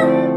you.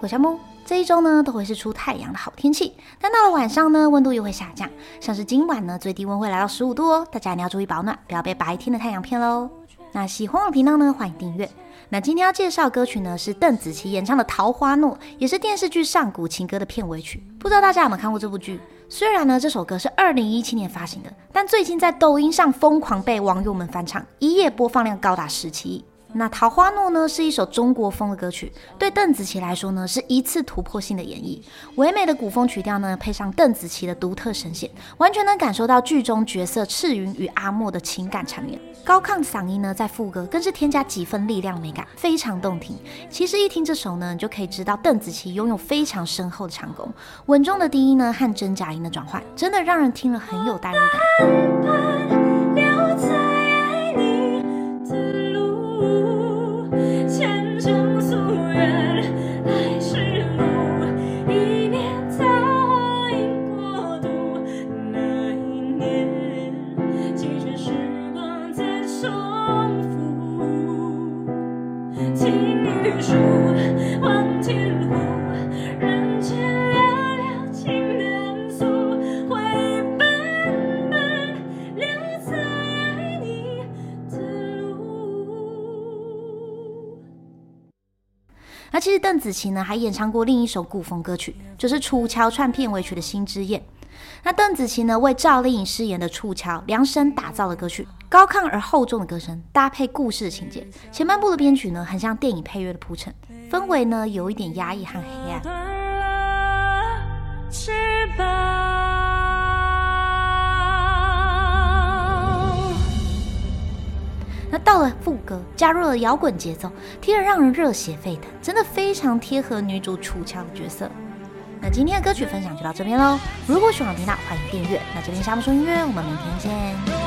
我小木，这一周呢都会是出太阳的好天气，但到了晚上呢，温度又会下降。像是今晚呢，最低温会来到十五度哦，大家一定要注意保暖，不要被白天的太阳骗喽。那喜欢我的频道呢，欢迎订阅。那今天要介绍歌曲呢，是邓紫棋演唱的《桃花诺》，也是电视剧《上古情歌》的片尾曲。不知道大家有没有看过这部剧？虽然呢，这首歌是二零一七年发行的，但最近在抖音上疯狂被网友们翻唱，一夜播放量高达十七亿。那《桃花诺》呢，是一首中国风的歌曲，对邓紫棋来说呢，是一次突破性的演绎。唯美的古风曲调呢，配上邓紫棋的独特声线，完全能感受到剧中角色赤云与阿莫的情感缠绵。高亢嗓音呢，在副歌更是添加几分力量美感，非常动听。其实一听这首呢，你就可以知道邓紫棋拥有非常深厚的唱功，稳重的低音呢和真假音的转换，真的让人听了很有代入感。那其实邓紫棋呢还演唱过另一首古风歌曲，就是《楚乔串》片尾曲的《心之燕》。那邓紫棋呢为赵丽颖饰演的楚乔量身打造的歌曲，高亢而厚重的歌声搭配故事的情节，前半部的编曲呢很像电影配乐的铺陈，氛围呢有一点压抑和黑暗。那到了加入了摇滚节奏，听着让人热血沸腾，真的非常贴合女主楚乔的角色。那今天的歌曲分享就到这边喽，如果喜欢频道，欢迎订阅。那这边夏木说音乐，我们明天见。